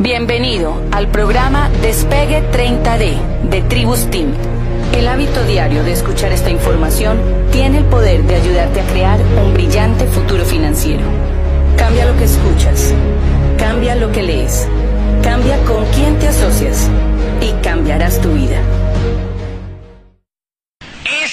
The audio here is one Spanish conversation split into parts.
Bienvenido al programa Despegue 30D de Tribus Team. El hábito diario de escuchar esta información tiene el poder de ayudarte a crear un brillante futuro financiero. Cambia lo que escuchas, cambia lo que lees, cambia con quién te asocias y cambiarás tu vida.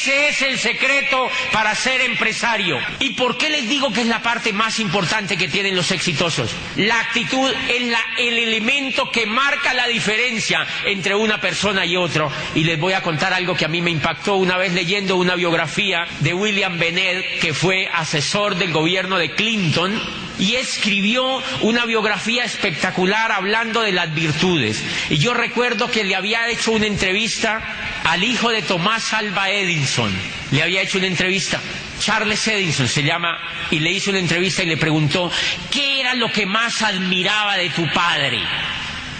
Ese es el secreto para ser empresario. ¿Y por qué les digo que es la parte más importante que tienen los exitosos? La actitud es el elemento que marca la diferencia entre una persona y otro. Y les voy a contar algo que a mí me impactó una vez leyendo una biografía de William Bennett, que fue asesor del gobierno de Clinton y escribió una biografía espectacular hablando de las virtudes. Y yo recuerdo que le había hecho una entrevista al hijo de Tomás Alba Edison. Le había hecho una entrevista. Charles Edison se llama, y le hizo una entrevista y le preguntó, ¿qué era lo que más admiraba de tu padre?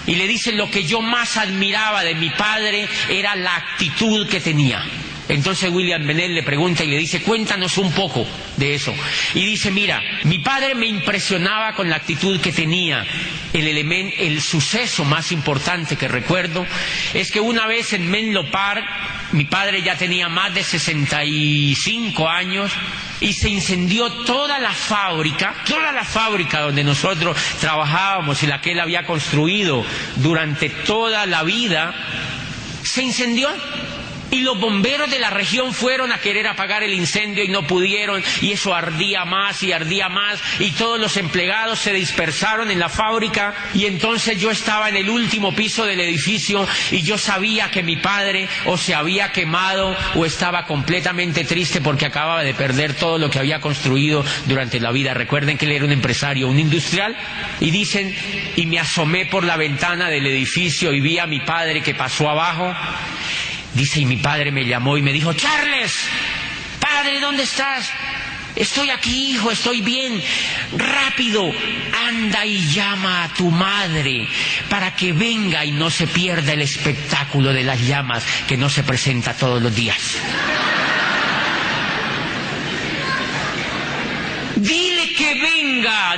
Y le dice, lo que yo más admiraba de mi padre era la actitud que tenía. Entonces William Bennett le pregunta y le dice, cuéntanos un poco de eso. Y dice, mira, mi padre me impresionaba con la actitud que tenía. El, el suceso más importante que recuerdo es que una vez en Menlo Park, mi padre ya tenía más de 65 años y se incendió toda la fábrica, toda la fábrica donde nosotros trabajábamos y la que él había construido durante toda la vida, se incendió y los bomberos de la región fueron a querer apagar el incendio y no pudieron, y eso ardía más y ardía más, y todos los empleados se dispersaron en la fábrica, y entonces yo estaba en el último piso del edificio y yo sabía que mi padre o se había quemado o estaba completamente triste porque acababa de perder todo lo que había construido durante la vida. Recuerden que él era un empresario, un industrial, y dicen, y me asomé por la ventana del edificio y vi a mi padre que pasó abajo Dice, y mi padre me llamó y me dijo, Charles, padre, ¿dónde estás? Estoy aquí, hijo, estoy bien. Rápido, anda y llama a tu madre para que venga y no se pierda el espectáculo de las llamas que no se presenta todos los días.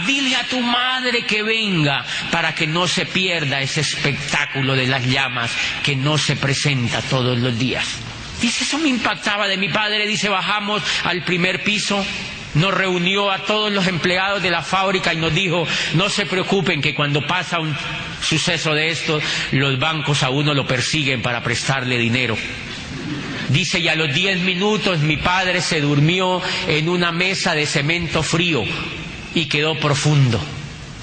Dile a tu madre que venga para que no se pierda ese espectáculo de las llamas que no se presenta todos los días. Dice, eso me impactaba de mi padre, dice, bajamos al primer piso, nos reunió a todos los empleados de la fábrica y nos dijo, no se preocupen que cuando pasa un suceso de esto, los bancos a uno lo persiguen para prestarle dinero. Dice, y a los diez minutos mi padre se durmió en una mesa de cemento frío y quedó profundo.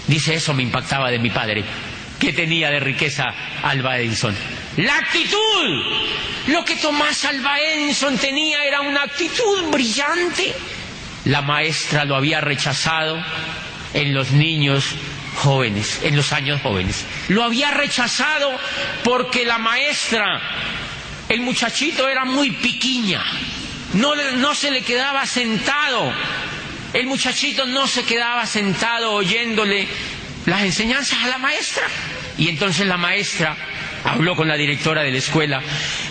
Dice, eso me impactaba de mi padre. ¿Qué tenía de riqueza Alba Edison? La actitud. Lo que Tomás Alba Edison tenía era una actitud brillante. La maestra lo había rechazado en los niños jóvenes, en los años jóvenes. Lo había rechazado porque la maestra el muchachito era muy piquiña, no, no se le quedaba sentado, el muchachito no se quedaba sentado oyéndole las enseñanzas a la maestra. Y entonces la maestra habló con la directora de la escuela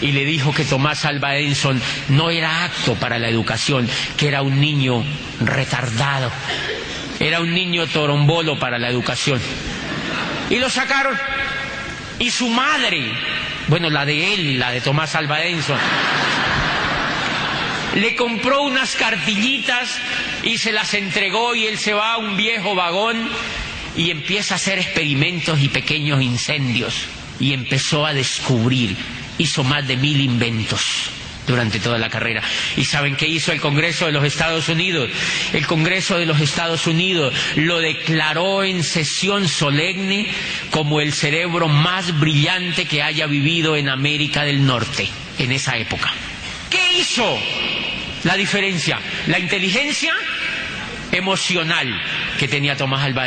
y le dijo que Tomás Alba Edison no era apto para la educación, que era un niño retardado, era un niño torombolo para la educación. Y lo sacaron. Y su madre, bueno, la de él, la de Tomás Alba Edison, le compró unas cartillitas y se las entregó y él se va a un viejo vagón y empieza a hacer experimentos y pequeños incendios y empezó a descubrir, hizo más de mil inventos durante toda la carrera. ¿Y saben qué hizo el Congreso de los Estados Unidos? El Congreso de los Estados Unidos lo declaró en sesión solemne como el cerebro más brillante que haya vivido en América del Norte en esa época. ¿Qué hizo? La diferencia, la inteligencia emocional que tenía Tomás Alba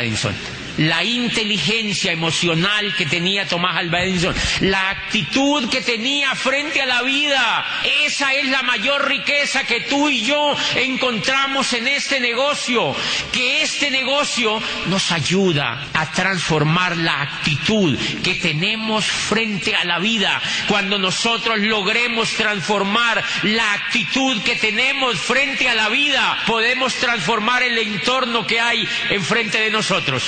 la inteligencia emocional que tenía Tomás Alba Edison, la actitud que tenía frente a la vida. Esa es la mayor riqueza que tú y yo encontramos en este negocio, que este negocio nos ayuda a transformar la actitud que tenemos frente a la vida. Cuando nosotros logremos transformar la actitud que tenemos frente a la vida, podemos transformar el entorno que hay enfrente de nosotros.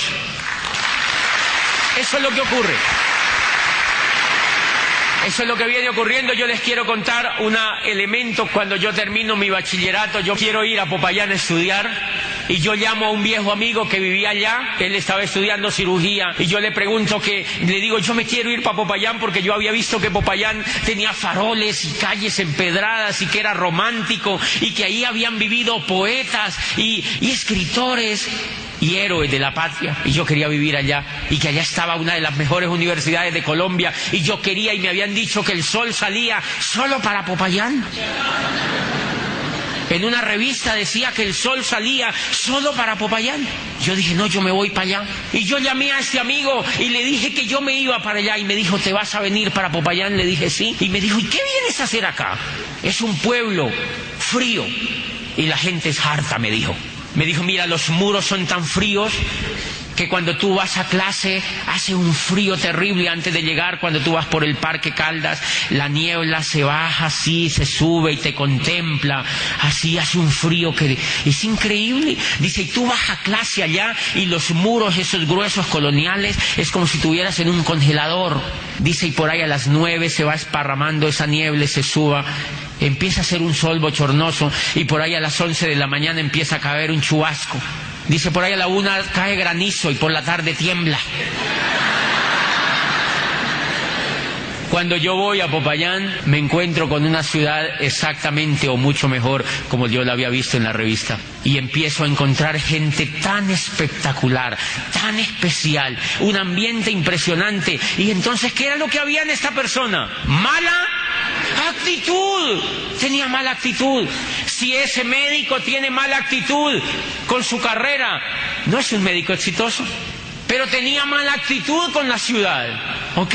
Eso es lo que ocurre. Eso es lo que viene ocurriendo. Yo les quiero contar un elemento cuando yo termino mi bachillerato. Yo quiero ir a Popayán a estudiar y yo llamo a un viejo amigo que vivía allá, él estaba estudiando cirugía y yo le pregunto que, le digo, yo me quiero ir para Popayán porque yo había visto que Popayán tenía faroles y calles empedradas y que era romántico y que ahí habían vivido poetas y, y escritores y héroes de la patria y yo quería vivir allá y que allá estaba una de las mejores universidades de Colombia y yo quería y me habían dicho que el sol salía solo para Popayán. En una revista decía que el sol salía solo para Popayán. Yo dije, no, yo me voy para allá. Y yo llamé a este amigo y le dije que yo me iba para allá. Y me dijo, ¿te vas a venir para Popayán? Le dije, sí. Y me dijo, ¿y qué vienes a hacer acá? Es un pueblo frío. Y la gente es harta, me dijo. Me dijo, mira, los muros son tan fríos que cuando tú vas a clase hace un frío terrible antes de llegar, cuando tú vas por el Parque Caldas, la niebla se baja así, se sube y te contempla, así hace un frío que es increíble. Dice, y tú vas a clase allá y los muros, esos gruesos coloniales, es como si estuvieras en un congelador. Dice, y por ahí a las nueve se va esparramando esa niebla, se suba empieza a ser un sol bochornoso y por ahí a las once de la mañana empieza a caer un chubasco. Dice por ahí a la una cae granizo y por la tarde tiembla. Cuando yo voy a Popayán me encuentro con una ciudad exactamente o mucho mejor como yo la había visto en la revista. Y empiezo a encontrar gente tan espectacular, tan especial, un ambiente impresionante. Y entonces, ¿qué era lo que había en esta persona? Mala actitud. Tenía mala actitud. Si ese médico tiene mala actitud con su carrera, no es un médico exitoso pero tenía mala actitud con la ciudad. ¿Ok?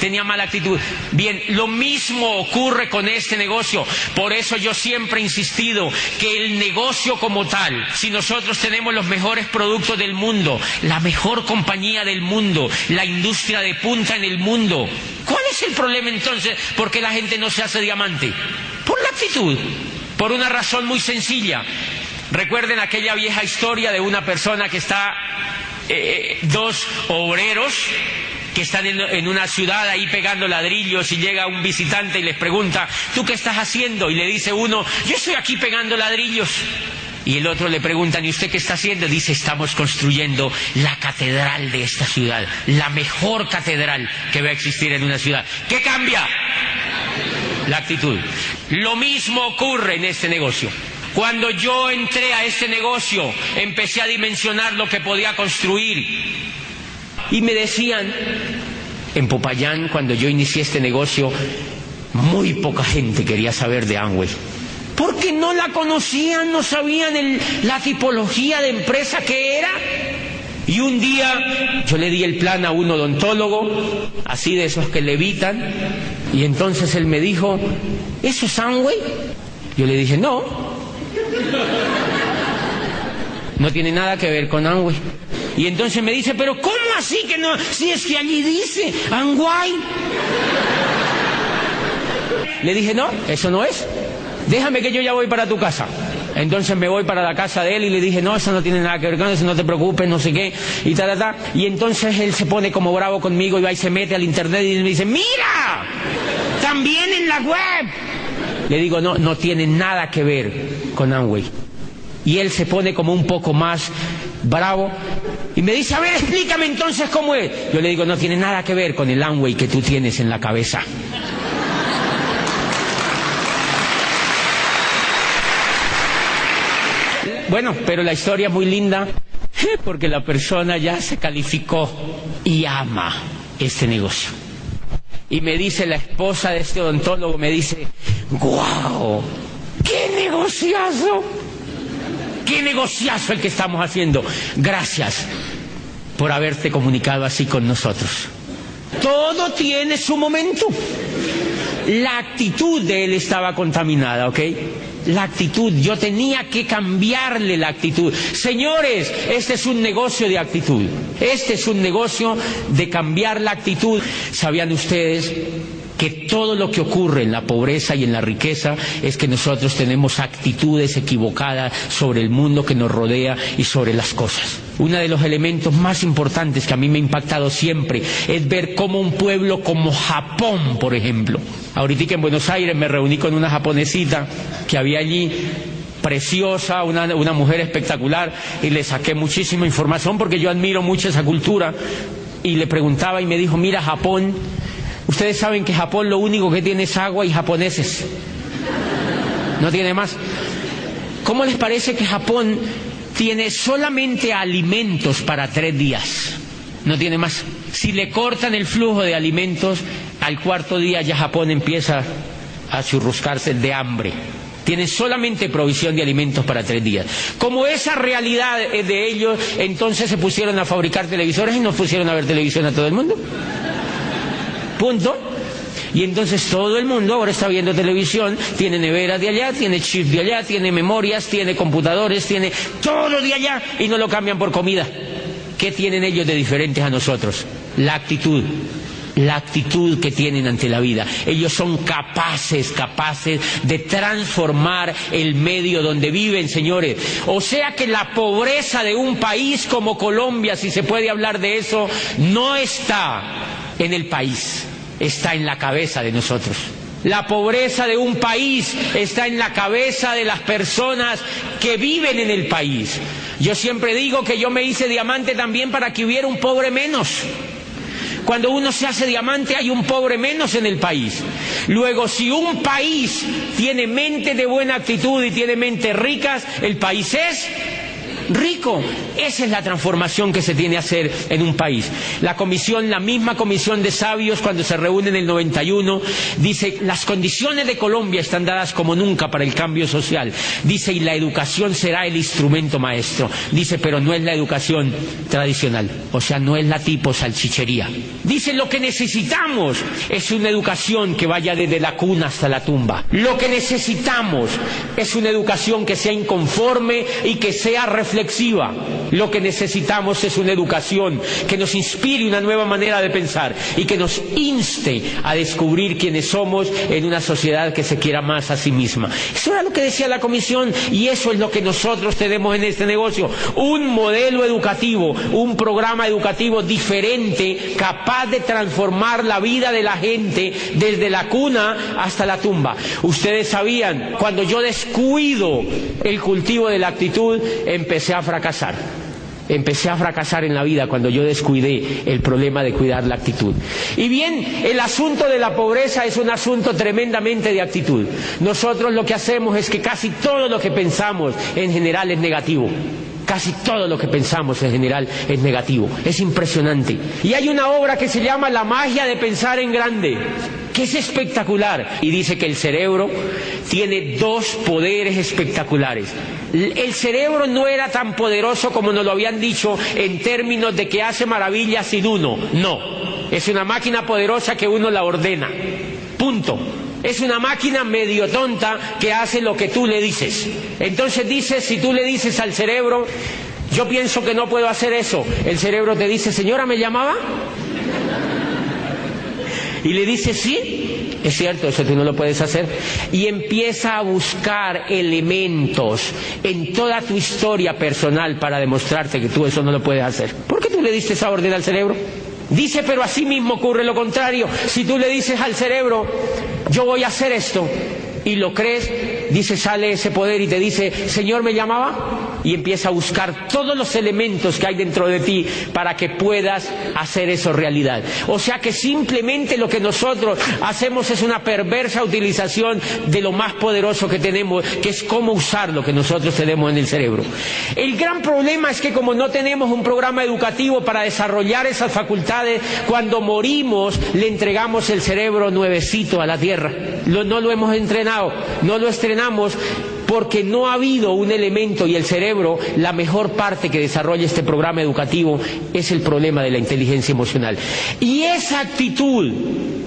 Tenía mala actitud. Bien, lo mismo ocurre con este negocio. Por eso yo siempre he insistido que el negocio como tal, si nosotros tenemos los mejores productos del mundo, la mejor compañía del mundo, la industria de punta en el mundo, ¿cuál es el problema entonces? ¿Por qué la gente no se hace diamante? Por la actitud. Por una razón muy sencilla. Recuerden aquella vieja historia de una persona que está eh, dos obreros que están en, una ciudad ahí pegando ladrillos y llega un visitante y les pregunta, ¿tú qué estás haciendo? Y le dice uno, yo estoy aquí pegando ladrillos. Y el otro le pregunta, ¿y usted qué está haciendo? Dice, estamos construyendo la catedral de esta ciudad, la mejor catedral que va a existir en una ciudad. ¿Qué cambia? La actitud. Lo mismo ocurre en este negocio. Cuando yo entré a este negocio, empecé a dimensionar lo que podía construir. Y me decían, en Popayán, cuando yo inicié este negocio, muy poca gente quería saber de Amway. Porque no la conocían, no sabían la tipología de empresa que era. Y un día yo le di el plan a un odontólogo, así de esos que levitan, y entonces él me dijo, ¿eso es Amway? Yo le dije, no, no tiene nada que ver con Amway. Y entonces me dice, pero ¿cómo así que no? Si es que allí dice Amway. Le dije, no, eso no es. Déjame que yo ya voy para tu casa. Entonces me voy para la casa de él y le dije, no, eso no tiene nada que ver con eso, no te preocupes, no sé qué, y ta, ta, ta. Y entonces él se pone como bravo conmigo y va y se mete al internet y me dice, mira, también en la web le digo, no, no tiene nada que ver con Amway. Y él se pone como un poco más bravo y me dice, a ver, explícame entonces cómo es. Yo le digo, no tiene nada que ver con el Amway que tú tienes en la cabeza. Bueno, pero la historia es muy linda porque la persona ya se calificó y ama este negocio. Y me dice la esposa de este odontólogo, me dice, ¡guau! ¡Qué negociazo! ¡Qué negociazo el que estamos haciendo! Gracias por haberte comunicado así con nosotros. Todo tiene su momento. La actitud de él estaba contaminada, ¿ok? La actitud, yo tenía que cambiarle la actitud. Señores, este es un negocio de actitud, este es un negocio de cambiar la actitud. ¿Sabían ustedes que todo lo que ocurre en la pobreza y en la riqueza es que nosotros tenemos actitudes equivocadas sobre el mundo que nos rodea y sobre las cosas. Uno de los elementos más importantes que a mí me ha impactado siempre es ver cómo un pueblo como Japón, por ejemplo, ahorita en Buenos Aires me reuní con una japonesita que había allí preciosa, una, una, mujer espectacular, y le saqué muchísima información porque yo admiro mucho esa cultura. Y le preguntaba y me dijo, mira Japón, ustedes saben que Japón lo único que tiene es agua y japoneses. No tiene más. ¿Cómo les parece que Japón tiene solamente alimentos para tres días? No tiene más. Si le cortan el flujo de alimentos, al cuarto día ya Japón empieza a churruscarse de hambre tienen solamente provisión de alimentos para tres días. Como esa realidad es de ellos, entonces se pusieron a fabricar televisores y nos pusieron a ver televisión a todo el mundo. Punto. Y entonces todo el mundo ahora está viendo televisión, tiene neveras de allá, tiene chips de allá, tiene memorias, tiene computadores, tiene todo de allá y no lo cambian por comida. ¿Qué tienen ellos de diferentes a nosotros? La actitud la actitud que tienen ante la vida. Ellos son capaces, capaces de transformar el medio donde viven, señores. O sea que la pobreza de un país como Colombia, si se puede hablar de eso, no está en el país, está en la cabeza de nosotros. La pobreza de un país está en la cabeza de las personas que viven en el país. Yo siempre digo que yo me hice diamante también para que hubiera un pobre menos. Cuando uno se hace diamante hay un pobre menos en el país. Luego, si un país tiene mente de buena actitud y tiene mentes ricas, el país es rico. Esa es la transformación que se tiene que hacer en un país. La comisión, la misma comisión de sabios, cuando se reúne en el 91, dice, las condiciones de Colombia están dadas como nunca para el cambio social. Dice, y la educación será el instrumento maestro. Dice, pero no es la educación tradicional. O sea, no es la tipo salchichería. Dice, lo que necesitamos es una educación que vaya desde la cuna hasta la tumba. Lo que necesitamos es una educación que sea inconforme y que sea reflexiva lo que necesitamos es una educación que nos inspire una nueva manera de pensar y que nos inste a descubrir quiénes somos en una sociedad que se quiera más a sí misma. Eso era lo que decía la Comisión y eso es lo que nosotros tenemos en este negocio. Un modelo educativo, un programa educativo diferente, capaz de transformar la vida de la gente desde la cuna hasta la tumba. Ustedes sabían, cuando yo descuido el cultivo de la actitud, empecé a fracasar. Empecé a fracasar en la vida cuando yo descuidé el problema de cuidar la actitud. Y bien, el asunto de la pobreza es un asunto tremendamente de actitud. Nosotros lo que hacemos es que casi todo lo que pensamos en general es negativo. Casi todo lo que pensamos en general es negativo. Es impresionante. Y hay una obra que se llama La magia de pensar en grande, que es espectacular. Y dice que el cerebro tiene dos poderes espectaculares. El cerebro no era tan poderoso como nos lo habían dicho en términos de que hace maravillas sin uno. No. Es una máquina poderosa que uno la ordena. Punto. Es una máquina medio tonta que hace lo que tú le dices. Entonces dices, si tú le dices al cerebro, yo pienso que no puedo hacer eso, el cerebro te dice, señora, ¿me llamaba? Y le dice, sí, es cierto, eso tú no lo puedes hacer. Y empieza a buscar elementos en toda tu historia personal para demostrarte que tú eso no lo puedes hacer. ¿Por qué tú le diste esa orden al cerebro? Dice, pero así mismo ocurre lo contrario. Si tú le dices al cerebro, yo voy a hacer esto, y lo crees, dice, sale ese poder y te dice, Señor, ¿me llamaba? Y empieza a buscar todos los elementos que hay dentro de ti para que puedas hacer eso realidad. O sea que simplemente lo que nosotros hacemos es una perversa utilización de lo más poderoso que tenemos, que es cómo usar lo que nosotros tenemos en el cerebro. El gran problema es que como no tenemos un programa educativo para desarrollar esas facultades, cuando morimos le entregamos el cerebro nuevecito a la tierra. no lo hemos entrenado, no lo estrenamos porque no ha habido un elemento y el cerebro, la mejor parte que desarrolla este programa educativo es el problema de la inteligencia emocional. Y esa actitud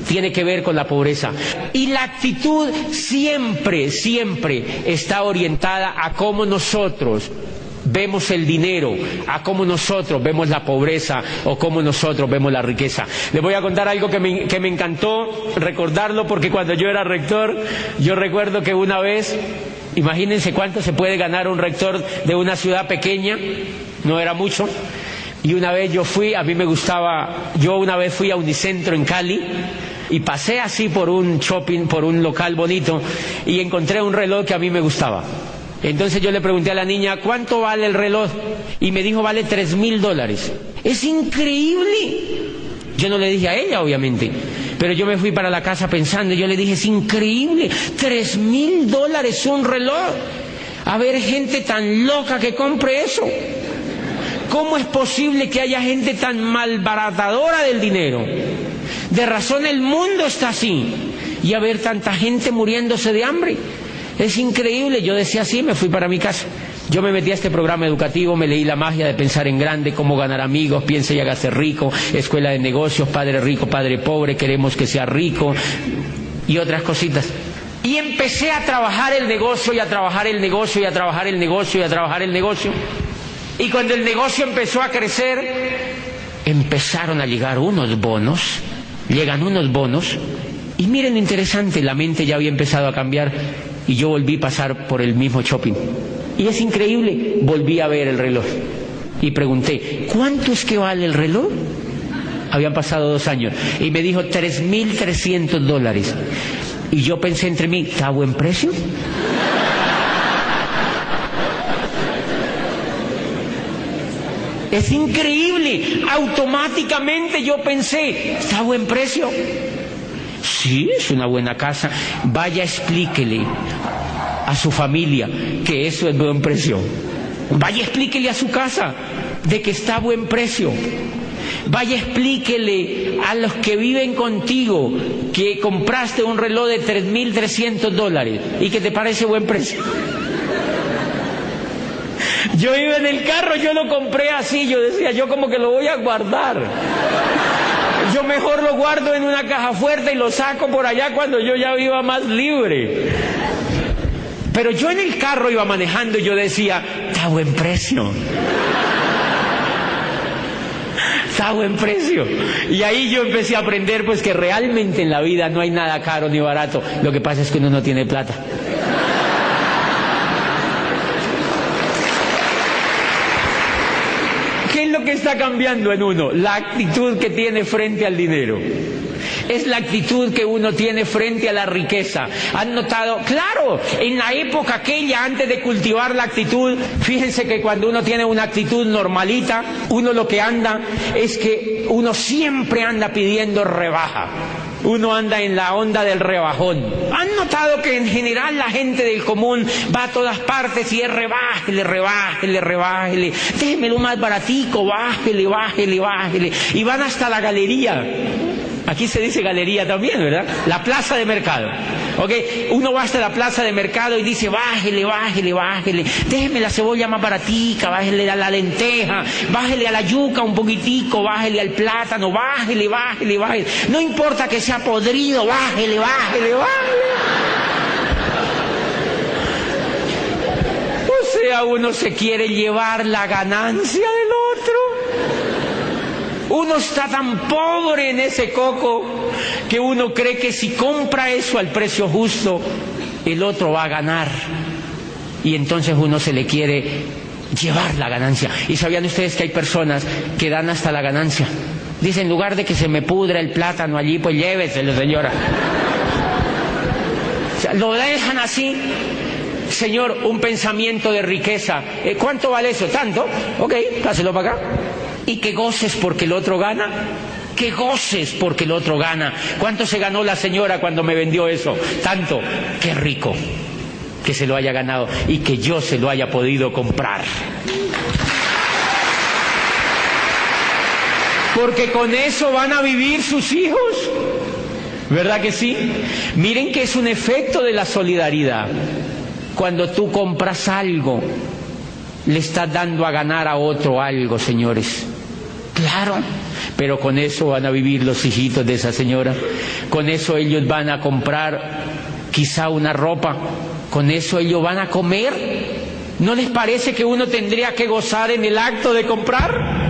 tiene que ver con la pobreza. Y la actitud siempre, siempre está orientada a cómo nosotros vemos el dinero, a cómo nosotros vemos la pobreza o cómo nosotros vemos la riqueza. Les voy a contar algo que me, que me encantó recordarlo porque cuando yo era rector, yo recuerdo que una vez, imagínense cuánto se puede ganar un rector de una ciudad pequeña, no era mucho, y una vez yo fui, a mí me gustaba, yo una vez fui a Unicentro en Cali, y pasé así por un shopping, por un local bonito y encontré un reloj que a mí me gustaba. Entonces yo le pregunté a la niña, ¿cuánto vale el reloj? Y me dijo, vale tres mil dólares. Es increíble. Yo no le dije a ella, obviamente, pero yo me fui para la casa pensando, y yo le dije, es increíble, tres mil dólares un reloj. A ver, gente tan loca que compre eso. ¿Cómo es posible que haya gente tan malbaratadora del dinero? De razón el mundo está así. Y a ver tanta gente muriéndose de hambre. Es increíble, yo decía así, me fui para mi casa. Yo me metí a este programa educativo, me leí la magia de pensar en grande, cómo ganar amigos, piensa y hágase rico, escuela de negocios, padre rico, padre pobre, queremos que sea rico y otras cositas. Y empecé a trabajar el negocio y a trabajar el negocio y a trabajar el negocio y a trabajar el negocio. Y cuando el negocio empezó a crecer, empezaron a llegar unos bonos, llegan unos bonos, y miren lo interesante, la mente ya había empezado a cambiar y yo volví a pasar por el mismo shopping. Y es increíble, volví a ver el reloj y pregunté, ¿cuánto es que vale el reloj? Habían pasado dos años y me dijo 3.300 dólares. Y yo pensé entre mí, ¿está a buen precio? Es increíble, automáticamente yo pensé, ¿está a buen precio? Sí, es una buena casa. Vaya, explíquele a su familia que eso es buen precio. Vaya, explíquele a su casa de que está buen precio. Vaya, explíquele a los que viven contigo que compraste un reloj de 3.300 dólares y que te parece buen precio. Yo iba en el carro, yo lo compré así, yo decía, yo como que lo voy a guardar. Yo mejor lo guardo en una caja fuerte y lo saco por allá cuando yo ya viva más libre. Pero yo en el carro iba manejando y yo decía, está buen precio. Está buen precio. Y ahí yo empecé a aprender pues que realmente en la vida no hay nada caro ni barato. Lo que pasa es que uno no tiene plata. ¿Qué es lo que está cambiando en uno? La actitud que tiene frente al dinero. Es la actitud que uno tiene frente a la riqueza. ¿Han notado? Claro, en la época aquella, antes de cultivar la actitud, fíjense que cuando uno tiene una actitud normalita, uno lo que anda es que uno siempre anda pidiendo rebaja uno anda en la onda del rebajón. ¿Han notado que en general la gente del común va a todas partes y es rebájele, rebájele, rebájele, déjemelo más baratico, bájele, bájele, bájele, y van hasta la galería. Aquí se dice galería también, ¿verdad? La plaza de mercado. ¿Ok? Uno va hasta la plaza de mercado y dice, bájele, bájele, bájele, déjeme la cebolla más baratica, bájele a la lenteja, bájele a la yuca un poquitico, bájele al plátano, bájele, bájele, bájele. No importa que sea podrido, bájele, bájele, bájele. O sea, uno se quiere llevar la ganancia del otro. Uno está tan pobre en ese coco que uno cree que si compra eso al precio justo, el otro va a ganar. Y entonces uno se le quiere llevar la ganancia. ¿Y sabían ustedes que hay personas que dan hasta la ganancia? Dicen, en lugar de que se me pudra el plátano allí, pues lléveselo, señora. lo dejan así. Señor, un pensamiento de riqueza. Eh, ¿Cuánto vale eso? ¿Tanto? Ok, páselo para acá y que goces porque el otro gana. Que goces porque el otro gana. ¿Cuánto se ganó la señora cuando me vendió eso? Tanto. Qué rico que se lo haya ganado y que yo se lo haya podido comprar. Porque con eso van a vivir sus hijos. ¿Verdad que sí? Miren que es un efecto de la solidaridad. Cuando tú compras algo, le estás dando a ganar a otro algo, señores. Claro, pero con eso van a vivir los hijitos de esa señora. Con eso ellos van a comprar quizá una ropa. Con eso ellos van a comer. ¿No les parece que uno tendría que gozar en el acto de comprar?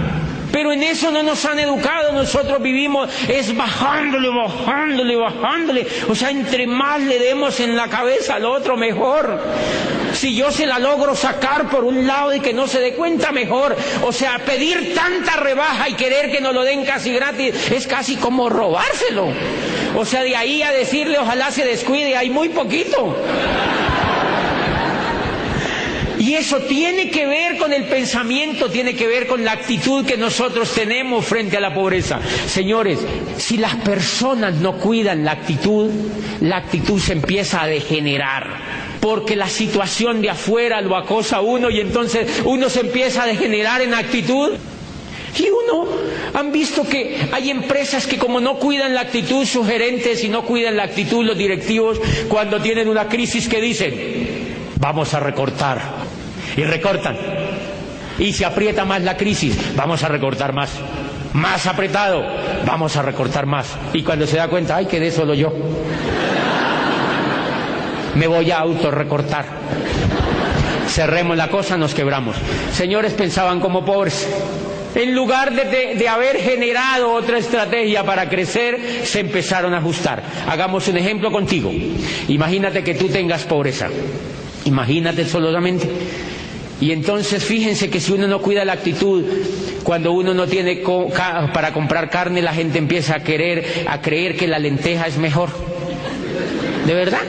Pero en eso no nos han educado, nosotros vivimos es bajándole, bajándole, bajándole. O sea, entre más le demos en la cabeza al otro, mejor. Si yo se la logro sacar por un lado y que no se dé cuenta, mejor. O sea, pedir tanta rebaja y querer que nos lo den casi gratis es casi como robárselo. O sea, de ahí a decirle ojalá se descuide, hay muy poquito. Y eso tiene que ver con el pensamiento, tiene que ver con la actitud que nosotros tenemos frente a la pobreza. Señores, si las personas no cuidan la actitud, la actitud se empieza a degenerar porque la situación de afuera lo acosa uno y entonces uno se empieza a degenerar en actitud. Y uno, han visto que hay empresas que como no cuidan la actitud, sus gerentes y no cuidan la actitud, los directivos, cuando tienen una crisis que dicen, vamos a recortar, y recortan. Y se aprieta más la crisis, vamos a recortar más. Más apretado, vamos a recortar más. Y cuando se da cuenta, ay, quedé solo yo. Me voy a autorrecortar. Cerremos la cosa, nos quebramos. Señores pensaban como pobres. En lugar de, de, haber generado otra estrategia para crecer, se empezaron a ajustar. Hagamos un ejemplo contigo. Imagínate que tú tengas pobreza. Imagínate solamente y entonces fíjense que si uno no cuida la actitud, cuando uno no tiene para comprar carne, la gente empieza a querer, a creer que la lenteja es mejor. ¿De verdad?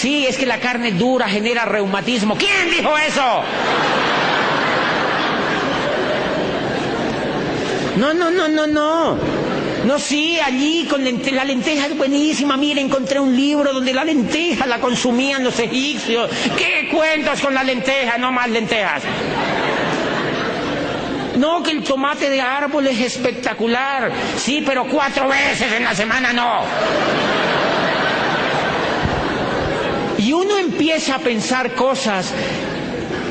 Sí, es que la carne dura genera reumatismo. ¿Quién dijo eso? No, no, no, no, no. No, sí, allí con la lenteja es buenísima. Mire, encontré un libro donde la lenteja la consumían los egipcios. ¿Qué cuentas con la lenteja? No más lentejas. No, que el tomate de árbol es espectacular. Sí, pero cuatro veces en la semana no. Y uno empieza a pensar cosas.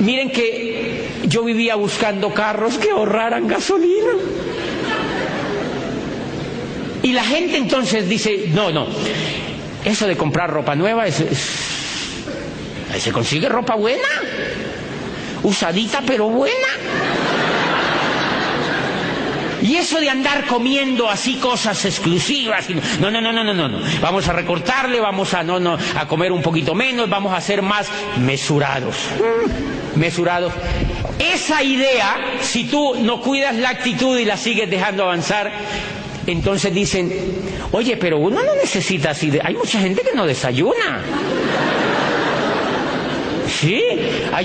Miren que yo vivía buscando carros que ahorraran gasolina. Y la gente entonces dice, no, no, eso de comprar ropa nueva es, se consigue ropa buena, usadita pero buena. Y eso de andar comiendo así cosas exclusivas, no, no, no, no, no, no. Vamos a recortarle, vamos a no, no, a comer un poquito menos, vamos a ser más mesurados. Mesurados. Esa idea, si tú no cuidas la actitud y la sigues dejando avanzar, entonces dicen, oye, pero uno no necesita así, hay mucha gente que no desayuna. Sí,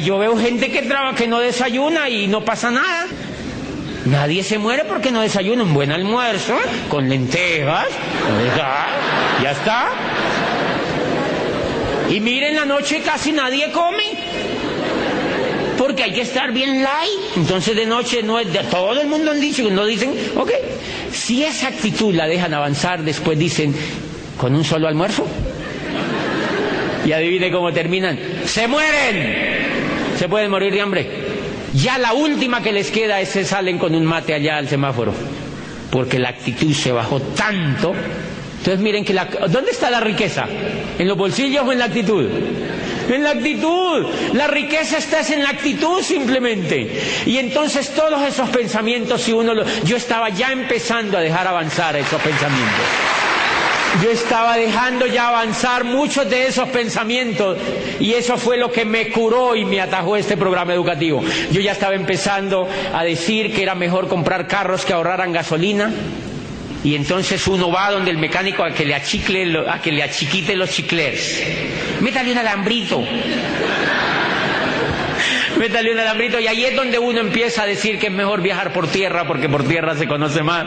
yo veo gente que, trabaja, que no desayuna y no pasa nada. Nadie se muere porque no desayuna un buen almuerzo con lentejas. Ya está. Y miren, la noche casi nadie come porque hay que estar bien light. Entonces de noche no es de todo el mundo han dicho, no dicen, ok, si esa actitud la dejan avanzar, después dicen, con un solo almuerzo. Y adivine cómo terminan, se mueren, se pueden morir de hambre. Ya la última que les queda es que salen con un mate allá al semáforo, porque la actitud se bajó tanto. Entonces miren que ¿dónde está la riqueza? ¿En los bolsillos o en la actitud? en la actitud. La riqueza está en la actitud simplemente. Y entonces todos esos pensamientos, si uno lo, yo estaba ya empezando a dejar avanzar esos pensamientos. Yo estaba dejando ya avanzar muchos de esos pensamientos y eso fue lo que me curó y me atajó este programa educativo. Yo ya estaba empezando a decir que era mejor comprar carros que ahorraran gasolina, y entonces uno va donde el mecánico a que le achicle, a que le achiquite los chiclers. Métale un alambrito. Métale un alambrito y ahí es donde uno empieza a decir que es mejor viajar por tierra porque por tierra se conoce más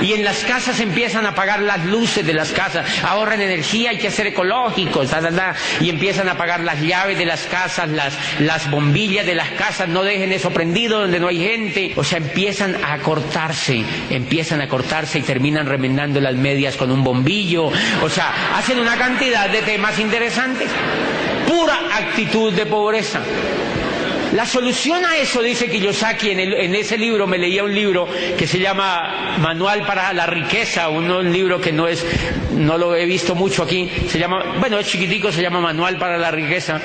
y en las casas empiezan a apagar las luces de las casas, ahorran energía, hay que ser ecológicos, y empiezan a apagar las llaves de las casas, las, las bombillas de las casas, no dejen eso prendido donde no hay gente, o sea, empiezan a cortarse, empiezan a cortarse y terminan remendando las medias con un bombillo, o sea, hacen una cantidad de temas interesantes, pura actitud de pobreza. La solución a eso, dice Kiyosaki, en, en ese libro me leía un libro que se llama Manual para la Riqueza, un, libro que no es, no lo he visto mucho aquí, se llama, bueno, es chiquitico, se llama Manual para la Riqueza,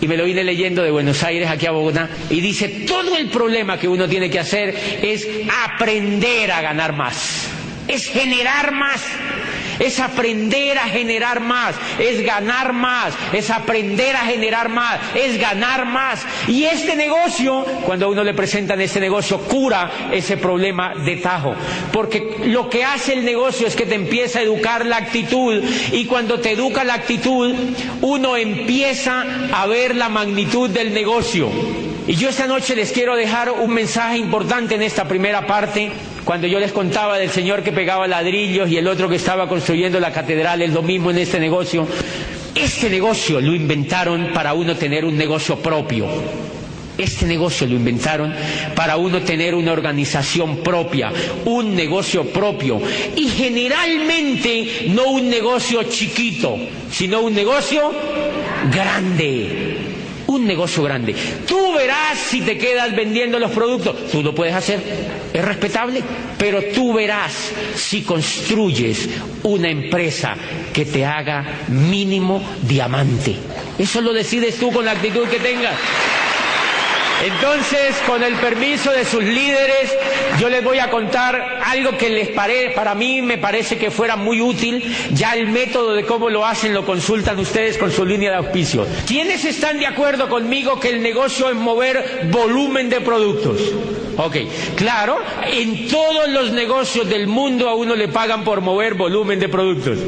y me lo vine leyendo de Buenos Aires aquí a Bogotá, y dice, todo el problema que uno tiene que hacer es aprender a ganar más, es generar más es aprender a generar más, es ganar más, es aprender a generar más, es ganar más. Y este negocio, cuando a uno le presentan este negocio, cura ese problema de tajo. Porque lo que hace el negocio es que te empieza a educar la actitud y cuando te educa la actitud, uno empieza a ver la magnitud del negocio. Y yo esta noche les quiero dejar un mensaje importante en esta primera parte cuando yo les contaba del señor que pegaba ladrillos y el otro que estaba construyendo la catedral, es lo mismo en este negocio. Este negocio lo inventaron para uno tener un negocio propio. Este negocio lo inventaron para uno tener una organización propia, un negocio propio. Y generalmente no un negocio chiquito, sino un negocio grande un negocio grande. Tú verás si te quedas vendiendo los productos. Tú lo puedes hacer, es respetable, pero tú verás si construyes una empresa que te haga mínimo diamante. Eso lo decides tú con la actitud que tengas. Entonces, con el permiso de sus líderes, yo les voy a contar algo que les parece, para mí me parece que fuera muy útil. Ya el método de cómo lo hacen lo consultan ustedes con su línea de auspicio. ¿Quiénes están de acuerdo conmigo que el negocio es mover volumen de productos? Ok, claro, en todos los negocios del mundo a uno le pagan por mover volumen de productos.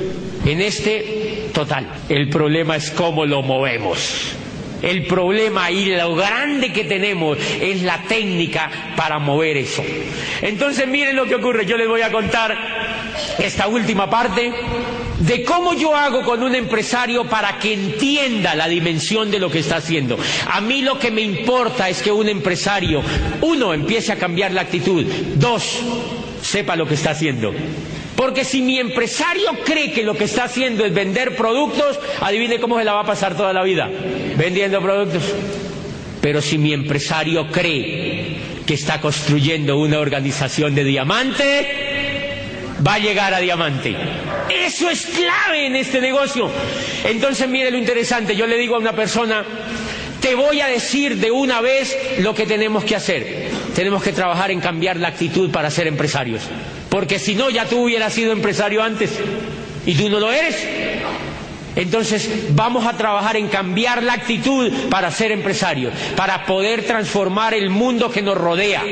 En este, total. El problema es cómo lo movemos. El problema y lo grande que tenemos es la técnica para mover eso. Entonces miren lo que ocurre. Yo les voy a contar esta última parte de cómo yo hago con un empresario para que entienda la dimensión de lo que está haciendo. A mí lo que me importa es que un empresario, uno, empiece a cambiar la actitud, dos, sepa lo que está haciendo. Porque si mi empresario cree que lo que está haciendo es vender productos, adivine cómo se la va a pasar toda la vida, vendiendo productos. Pero si mi empresario cree que está construyendo una organización de diamante, va a llegar a diamante. Eso es clave en este negocio. Entonces mire lo interesante, yo le digo a una persona, te voy a decir de una vez lo que tenemos que hacer. Tenemos que trabajar en cambiar la actitud para ser empresarios. Porque si no, ya tú hubieras sido empresario antes y tú no lo eres. Entonces vamos a trabajar en cambiar la actitud para ser empresarios, para poder transformar el mundo que nos rodea.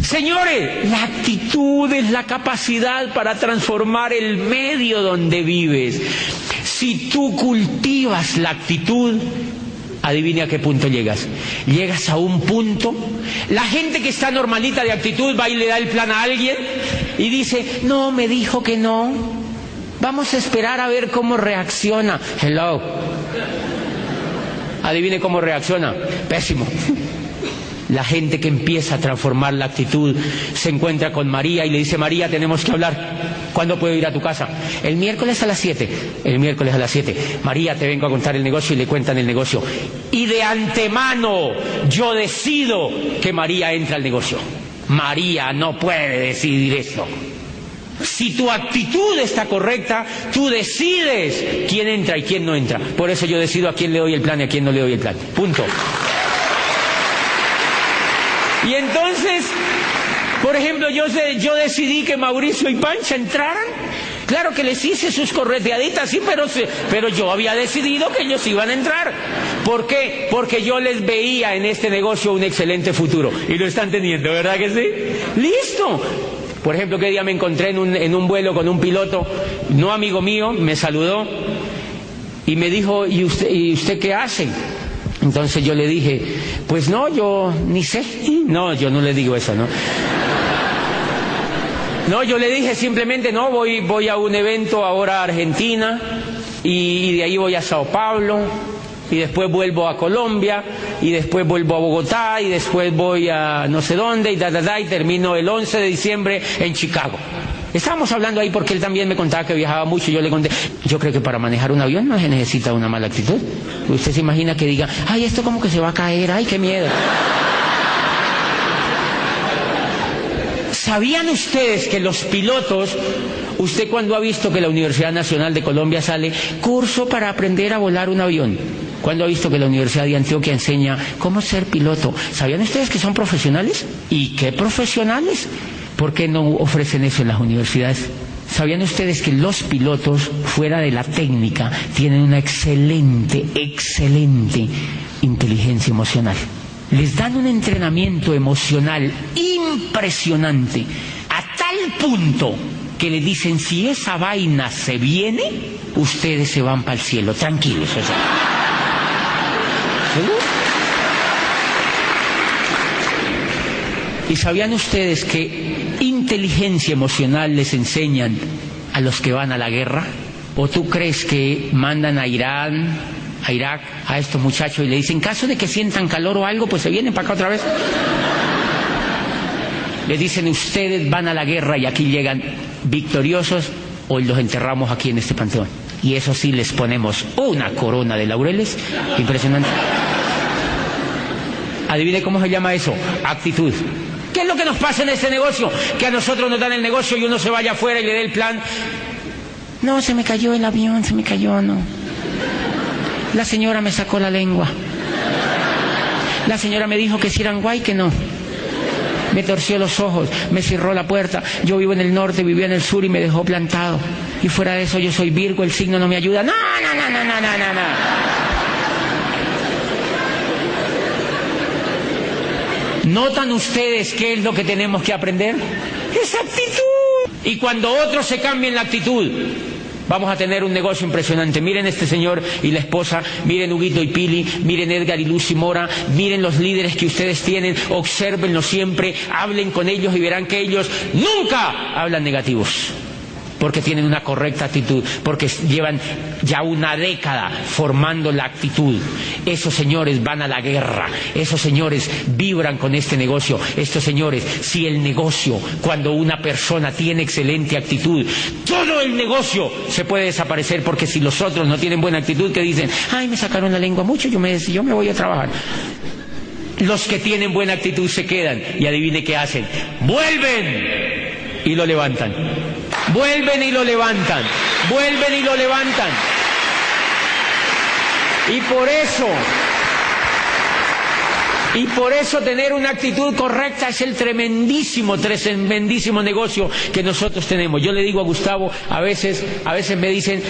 Señores, la actitud es la capacidad para transformar el medio donde vives. Si tú cultivas la actitud, adivine a qué punto llegas. Llegas a un punto. La gente que está normalita de actitud va y le da el plan a alguien y dice, no, me dijo que no. Vamos a esperar a ver cómo reacciona. Hello. Adivine cómo reacciona. Pésimo. La gente que empieza a transformar la actitud se encuentra con María y le dice, María, tenemos que hablar. ¿Cuándo puedo ir a tu casa? El miércoles a las 7. El miércoles a las 7. María, te vengo a contar el negocio y le cuentan el negocio. Y de antemano yo decido que María entra al negocio. María no puede decidir eso. Si tu actitud está correcta, tú decides quién entra y quién no entra. Por eso yo decido a quién le doy el plan y a quién no le doy el plan. Punto. Y entonces, por ejemplo, yo, yo decidí que Mauricio y Pancha entraran. Claro que les hice sus correteaditas, sí, pero, pero yo había decidido que ellos iban a entrar. ¿Por qué? Porque yo les veía en este negocio un excelente futuro. Y lo están teniendo, ¿verdad que sí? Listo. Por ejemplo, que día me encontré en un, en un vuelo con un piloto, no amigo mío, me saludó y me dijo, ¿y usted, ¿y usted qué hace? Entonces yo le dije, pues no, yo ni sé. No, yo no le digo eso, ¿no? No, yo le dije simplemente, no, voy, voy a un evento ahora a Argentina y, de ahí voy a Sao Paulo y después vuelvo a Colombia y después vuelvo a Bogotá y después voy a no sé dónde y da, da, da, y termino el 11 de diciembre en Chicago. Estábamos hablando ahí porque él también me contaba que viajaba mucho y yo le conté, yo creo que para manejar un avión no se necesita una mala actitud. Usted se imagina que diga, ay, esto como que se va a caer, ay, qué miedo. ¿Sabían ustedes que los pilotos, usted cuando ha visto que la Universidad Nacional de Colombia sale curso para aprender a volar un avión? ¿Cuándo ha visto que la Universidad de Antioquia enseña cómo ser piloto? ¿Sabían ustedes que son profesionales? ¿Y qué profesionales? ¿Por qué no ofrecen eso en las universidades? ¿Sabían ustedes que los pilotos, fuera de la técnica, tienen una excelente, excelente inteligencia emocional? Les dan un entrenamiento emocional impresionante, a tal punto que le dicen, si esa vaina se viene, ustedes se van para el cielo, tranquilos. ¿Y sabían ustedes que inteligencia emocional les enseñan a los que van a la guerra? ¿O tú crees que mandan a Irán, a Irak, a estos muchachos y le dicen, en caso de que sientan calor o algo, pues se vienen para acá otra vez? Le dicen, ustedes van a la guerra y aquí llegan victoriosos o los enterramos aquí en este panteón. Y eso sí, les ponemos una corona de laureles impresionante. Adivine cómo se llama eso, actitud. ¿Qué es lo que nos pasa en este negocio? Que a nosotros nos dan el negocio y uno se vaya afuera y le dé el plan. No, se me cayó el avión, se me cayó, no. La señora me sacó la lengua. La señora me dijo que si eran guay, que no. Me torció los ojos, me cerró la puerta. Yo vivo en el norte, vivía en el sur y me dejó plantado. Y fuera de eso yo soy Virgo, el signo no me ayuda. No, no, no, no, no, no, no. ¿Notan ustedes qué es lo que tenemos que aprender? Esa actitud. Y cuando otros se cambien la actitud, vamos a tener un negocio impresionante. Miren este señor y la esposa, miren Huguito y Pili, miren Edgar y Lucy Mora, miren los líderes que ustedes tienen, obsérvenlos siempre, hablen con ellos y verán que ellos nunca hablan negativos porque tienen una correcta actitud, porque llevan ya una década formando la actitud. Esos señores van a la guerra, esos señores vibran con este negocio, estos señores, si el negocio, cuando una persona tiene excelente actitud, todo el negocio se puede desaparecer, porque si los otros no tienen buena actitud, que dicen, ay, me sacaron la lengua mucho, yo me, yo me voy a trabajar. Los que tienen buena actitud se quedan y adivine qué hacen, vuelven y lo levantan. Vuelven y lo levantan, vuelven y lo levantan. Y por eso, y por eso tener una actitud correcta es el tremendísimo, tremendísimo negocio que nosotros tenemos. Yo le digo a Gustavo, a veces, a veces me dicen,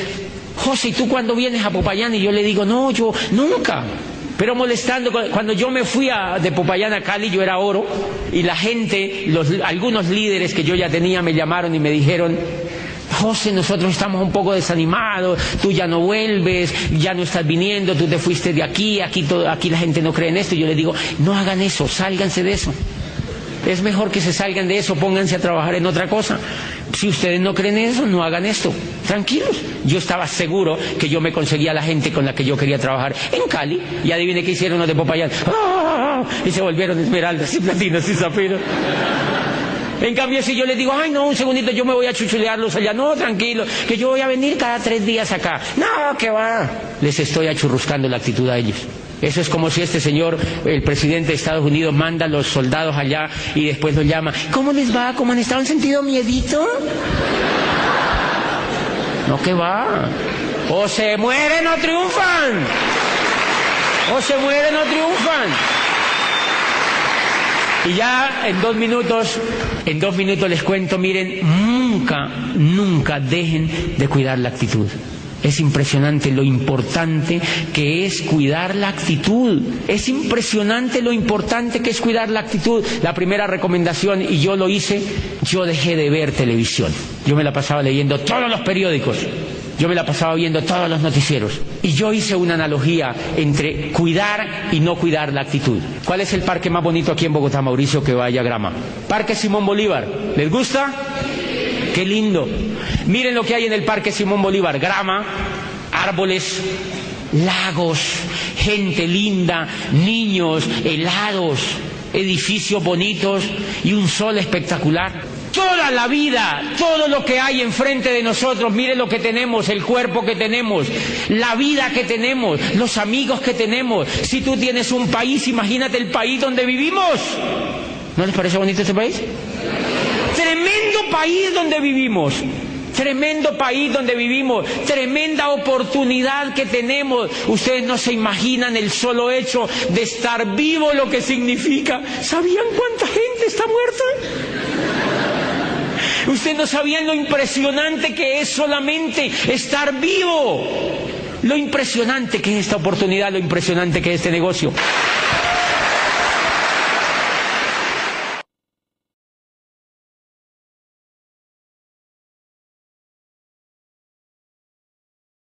José, ¿y tú cuando vienes a Popayán? Y yo le digo, no, yo nunca pero molestando. Cuando yo me fui a, de Popayán a Cali, yo era oro, y la gente, los, algunos líderes que yo ya tenía me llamaron y me dijeron, José, nosotros estamos un poco desanimados, tú ya no vuelves, ya no estás viniendo, tú te fuiste de aquí, aquí, todo, aquí la gente no cree en esto. Y yo le digo, no hagan eso, sálganse de eso. Es mejor que se salgan de eso, pónganse a trabajar en otra cosa. Si ustedes no creen en eso, no hagan esto. Tranquilos. Yo estaba seguro que yo me conseguía la gente con la que yo quería trabajar en Cali. Y adivine qué hicieron los de Popayán. ¡Ah! Y se volvieron esmeraldas y platinos y zafiros. En cambio, si yo les digo, ay, no, un segundito, yo me voy a chuchulearlos allá, no, tranquilo, que yo voy a venir cada tres días acá. No, que va. Les estoy achurruscando la actitud a ellos. Eso es como si este señor, el presidente de Estados Unidos, manda a los soldados allá y después los llama. ¿Cómo les va? ¿Cómo han estado? ¿Han sentido miedito? No, que va. O se mueren o triunfan. O se mueren o triunfan. Y ya en dos minutos, en dos minutos les cuento, miren, nunca, nunca dejen de cuidar la actitud. Es impresionante lo importante que es cuidar la actitud. Es impresionante lo importante que es cuidar la actitud. La primera recomendación, y yo lo hice, yo dejé de ver televisión. Yo me la pasaba leyendo todos los periódicos. Yo me la pasaba viendo todos los noticieros. Y yo hice una analogía entre cuidar y no cuidar la actitud. ¿Cuál es el parque más bonito aquí en Bogotá, Mauricio, que vaya grama? Parque Simón Bolívar. ¿Les gusta? Qué lindo. Miren lo que hay en el Parque Simón Bolívar. Grama, árboles, lagos, gente linda, niños, helados, edificios bonitos y un sol espectacular. toda la vida, todo lo que hay enfrente de nosotros, mire lo que tenemos, el cuerpo que tenemos, la vida que tenemos, los amigos que tenemos. Si tú tienes un país, imagínate el país donde vivimos. ¿No les parece bonito este país? País donde vivimos. Tremendo país donde vivimos, tremenda oportunidad que tenemos. Ustedes no se imaginan el solo hecho de estar vivo lo que significa. ¿Sabían cuánta gente está muerta? Ustedes no sabían lo impresionante que es solamente estar vivo. Lo impresionante que es esta oportunidad, lo impresionante que es este negocio.